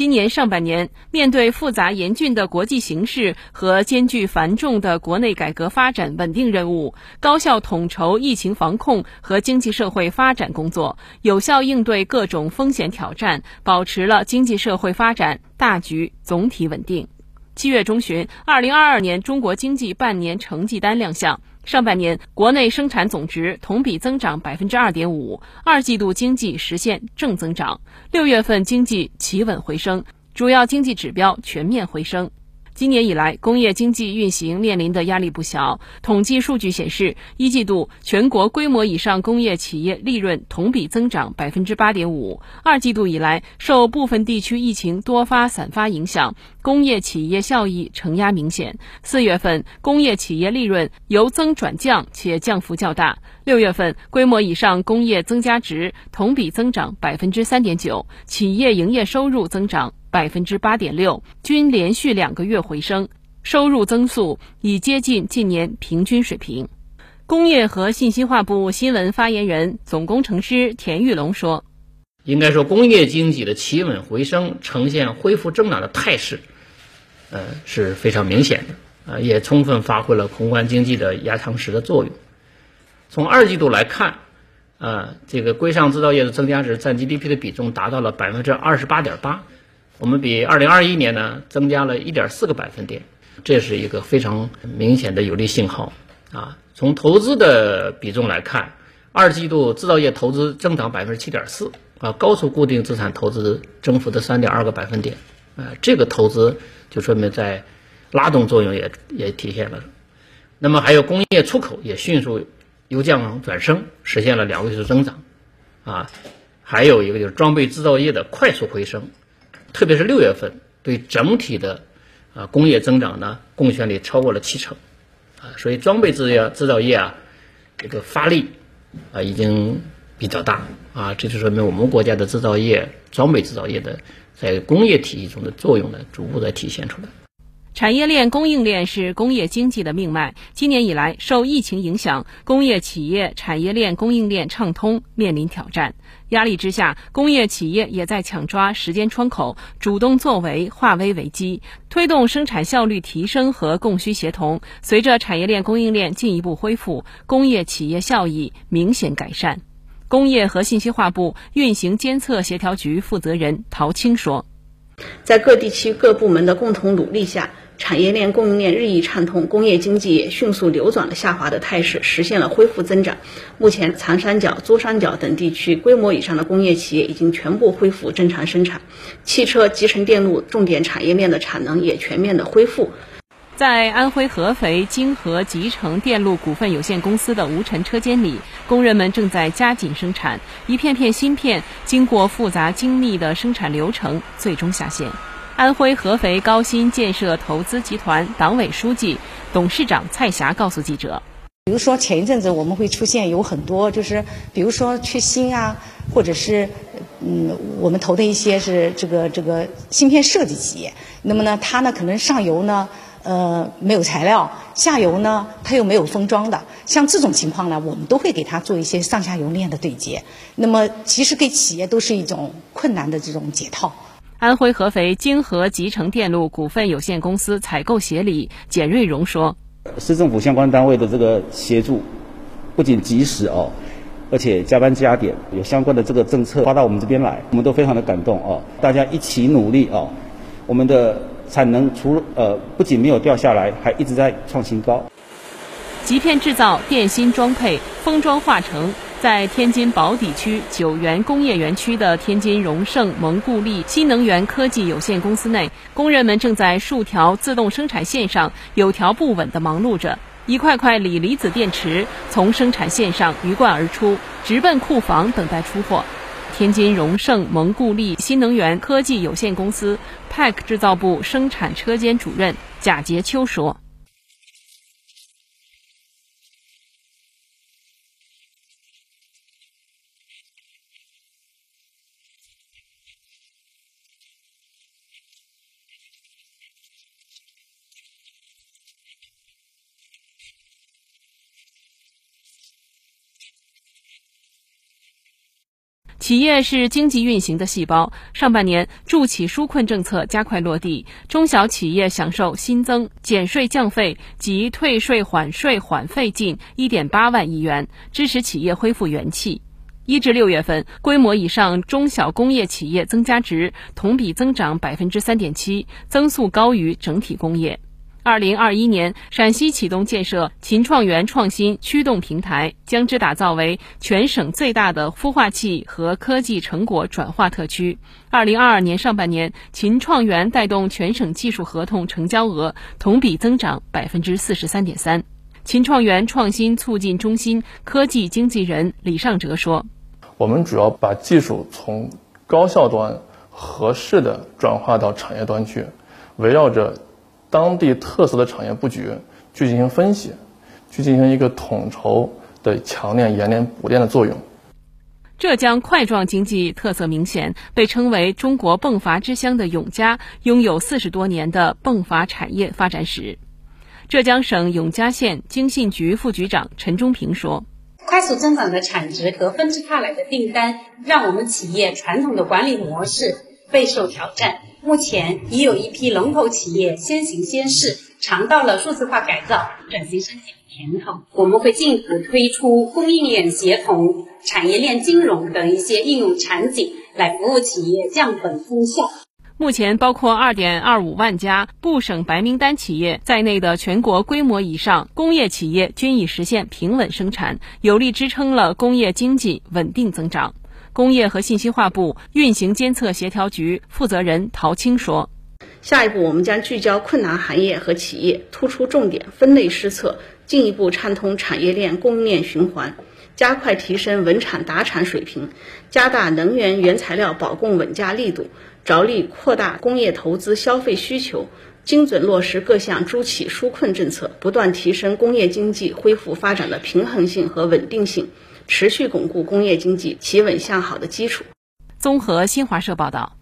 今年上半年，面对复杂严峻的国际形势和艰巨繁重的国内改革发展稳定任务，高效统筹疫情防控和经济社会发展工作，有效应对各种风险挑战，保持了经济社会发展大局总体稳定。七月中旬，二零二二年中国经济半年成绩单亮相。上半年国内生产总值同比增长百分之二点五，二季度经济实现正增长，六月份经济企稳回升，主要经济指标全面回升。今年以来，工业经济运行面临的压力不小。统计数据显示，一季度全国规模以上工业企业利润同比增长百分之八点五。二季度以来，受部分地区疫情多发散发影响，工业企业效益承压明显。四月份工业企业利润由增转降，且降幅较大。六月份规模以上工业增加值同比增长百分之三点九，企业营业收入增长。百分之八点六，均连续两个月回升，收入增速已接近近年平均水平。工业和信息化部新闻发言人、总工程师田玉龙说：“应该说，工业经济的企稳回升，呈现恢复增长的态势，呃，是非常明显的，啊，也充分发挥了宏观经济的压舱石的作用。从二季度来看，啊，这个规上制造业的增加值占 GDP 的比重达到了百分之二十八点八。”我们比二零二一年呢增加了一点四个百分点，这是一个非常明显的有利信号啊。从投资的比重来看，二季度制造业投资增长百分之七点四啊，高出固定资产投资增幅的三点二个百分点，呃，这个投资就说明在拉动作用也也体现了。那么还有工业出口也迅速由降转升，实现了两位数增长啊。还有一个就是装备制造业的快速回升。特别是六月份，对整体的啊工业增长呢贡献率超过了七成，啊，所以装备制造制造业啊这个发力啊已经比较大啊，这就说明我们国家的制造业、装备制造业的在工业体系中的作用呢逐步在体现出来。产业链、供应链是工业经济的命脉。今年以来，受疫情影响，工业企业产业链、供应链畅通面临挑战。压力之下，工业企业也在抢抓时间窗口，主动作为，化危为机，推动生产效率提升和供需协同。随着产业链、供应链进一步恢复，工业企业效益明显改善。工业和信息化部运行监测协调局负责人陶青说。在各地区各部门的共同努力下，产业链供应链日益畅通，工业经济也迅速扭转了下滑的态势，实现了恢复增长。目前，长三角、珠三角等地区规模以上的工业企业已经全部恢复正常生产，汽车、集成电路重点产业链的产能也全面的恢复。在安徽合肥金河集成电路股份有限公司的无尘车间里，工人们正在加紧生产，一片片芯片经过复杂精密的生产流程，最终下线。安徽合肥高新建设投资集团党委书记、董事长蔡霞告诉记者：“比如说前一阵子我们会出现有很多，就是比如说缺芯啊，或者是嗯，我们投的一些是这个这个芯片设计企业，那么呢，它呢可能上游呢。”呃，没有材料，下游呢，它又没有封装的，像这种情况呢，我们都会给它做一些上下游链的对接。那么，其实给企业都是一种困难的这种解套。安徽合肥金河集成电路股份有限公司采购协理简瑞荣说：“市政府相关单位的这个协助，不仅及时哦，而且加班加点，有相关的这个政策发到我们这边来，我们都非常的感动哦。大家一起努力哦，我们的。”产能除呃不仅没有掉下来，还一直在创新高。极片制造、电芯装配、封装化成，在天津宝坻区九原工业园区的天津荣盛蒙固力新能源科技有限公司内，工人们正在数条自动生产线上有条不紊地忙碌着。一块块锂离子电池从生产线上鱼贯而出，直奔库房等待出货。天津荣盛蒙固力新能源科技有限公司 PAC 制造部生产车间主任贾杰秋说。企业是经济运行的细胞。上半年，助企纾困政策加快落地，中小企业享受新增减税降费及退税缓税缓费近一点八万亿元，支持企业恢复元气。一至六月份，规模以上中小工业企业增加值同比增长百分之三点七，增速高于整体工业。二零二一年，陕西启动建设秦创园创新驱动平台，将之打造为全省最大的孵化器和科技成果转化特区。二零二二年上半年，秦创园带动全省技术合同成交额同比增长百分之四十三点三。秦创园创新促进中心科技经纪人李尚哲说：“我们主要把技术从高校端合适的转化到产业端去，围绕着。”当地特色的产业布局去进行分析，去进行一个统筹的强链、延链、补链的作用。浙江块状经济特色明显，被称为中国迸发之乡的永嘉，拥有四十多年的迸发产业发展史。浙江省永嘉县经信局副局长陈忠平说：“快速增长的产值和纷至沓来的订单，让我们企业传统的管理模式备受挑战。”目前已有一批龙头企业先行先试，尝到了数字化改造、转型升级的甜头。我们会进一步推出供应链协同、产业链金融等一些应用场景，来服务企业降本增效。目前，包括2.25万家部省白名单企业在内的全国规模以上工业企业均已实现平稳生产，有力支撑了工业经济稳定增长。工业和信息化部运行监测协调局负责人陶青说：“下一步，我们将聚焦困难行业和企业，突出重点，分类施策，进一步畅通产业链供应链循环，加快提升稳产达产水平，加大能源原材料保供稳价力度，着力扩大工业投资消费需求，精准落实各项助企纾困政策，不断提升工业经济恢复发展的平衡性和稳定性。”持续巩固工业经济企稳向好的基础。综合新华社报道。